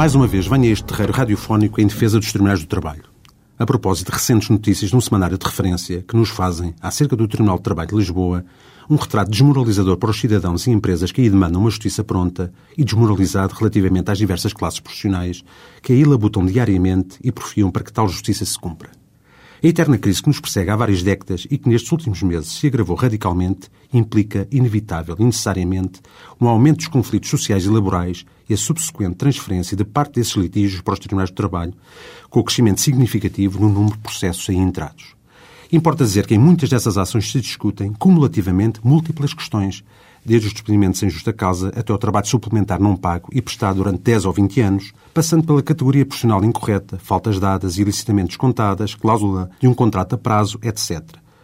Mais uma vez venho a este terreiro radiofónico em defesa dos tribunais do trabalho. A propósito de recentes notícias num semanário de referência que nos fazem, acerca do Tribunal de Trabalho de Lisboa, um retrato desmoralizador para os cidadãos e empresas que aí demandam uma justiça pronta e desmoralizado relativamente às diversas classes profissionais que aí labutam diariamente e porfiam para que tal justiça se cumpra. A eterna crise que nos persegue há várias décadas e que nestes últimos meses se agravou radicalmente implica, inevitável e necessariamente, um aumento dos conflitos sociais e laborais e a subsequente transferência de parte desses litígios para os tribunais de trabalho, com o crescimento significativo no número de processos aí entrados. Importa dizer que em muitas dessas ações se discutem, cumulativamente, múltiplas questões, desde os despedimentos em justa causa até ao trabalho suplementar não pago e prestado durante 10 ou 20 anos, passando pela categoria profissional incorreta, faltas dadas ilicitamente descontadas, cláusula de um contrato a prazo, etc.,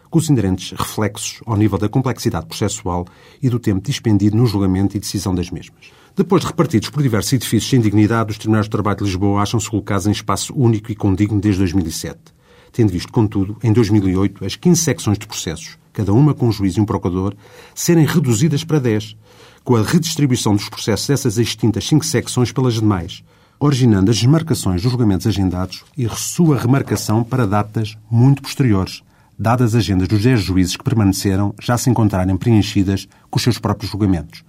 com os inerentes reflexos ao nível da complexidade processual e do tempo dispendido no julgamento e decisão das mesmas. Depois de repartidos por diversos edifícios sem dignidade, os Tribunais de Trabalho de Lisboa acham-se colocados em espaço único e condigno desde 2007, tendo visto, contudo, em 2008, as 15 secções de processos, cada uma com um juiz e um procurador, serem reduzidas para 10, com a redistribuição dos processos dessas extintas cinco secções pelas demais, originando as desmarcações dos julgamentos agendados e sua remarcação para datas muito posteriores, dadas as agendas dos 10 juízes que permaneceram já se encontrarem preenchidas com os seus próprios julgamentos.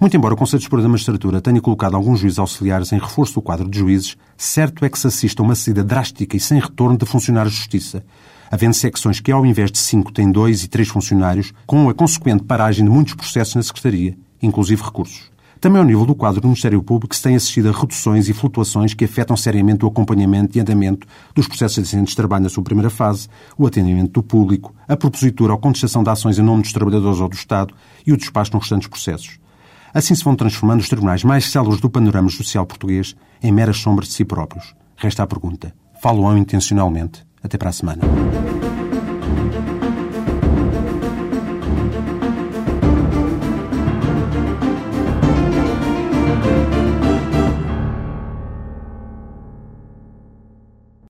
Muito embora o Conselho Superior da Magistratura tenha colocado alguns juízes auxiliares em reforço do quadro de juízes, certo é que se assista a uma saída drástica e sem retorno de funcionários de justiça, havendo secções que, ao invés de cinco, têm dois e três funcionários, com a consequente paragem de muitos processos na Secretaria, inclusive recursos. Também ao nível do quadro do Ministério Público se tem assistido a reduções e flutuações que afetam seriamente o acompanhamento e andamento dos processos de acidentes de trabalho na sua primeira fase, o atendimento do público, a propositura ou contestação de ações em nome dos trabalhadores ou do Estado e o despacho nos restantes processos. Assim se vão transformando os tribunais mais células do panorama judicial português em meras sombras de si próprios. Resta a pergunta. Falam intencionalmente? Até para a semana.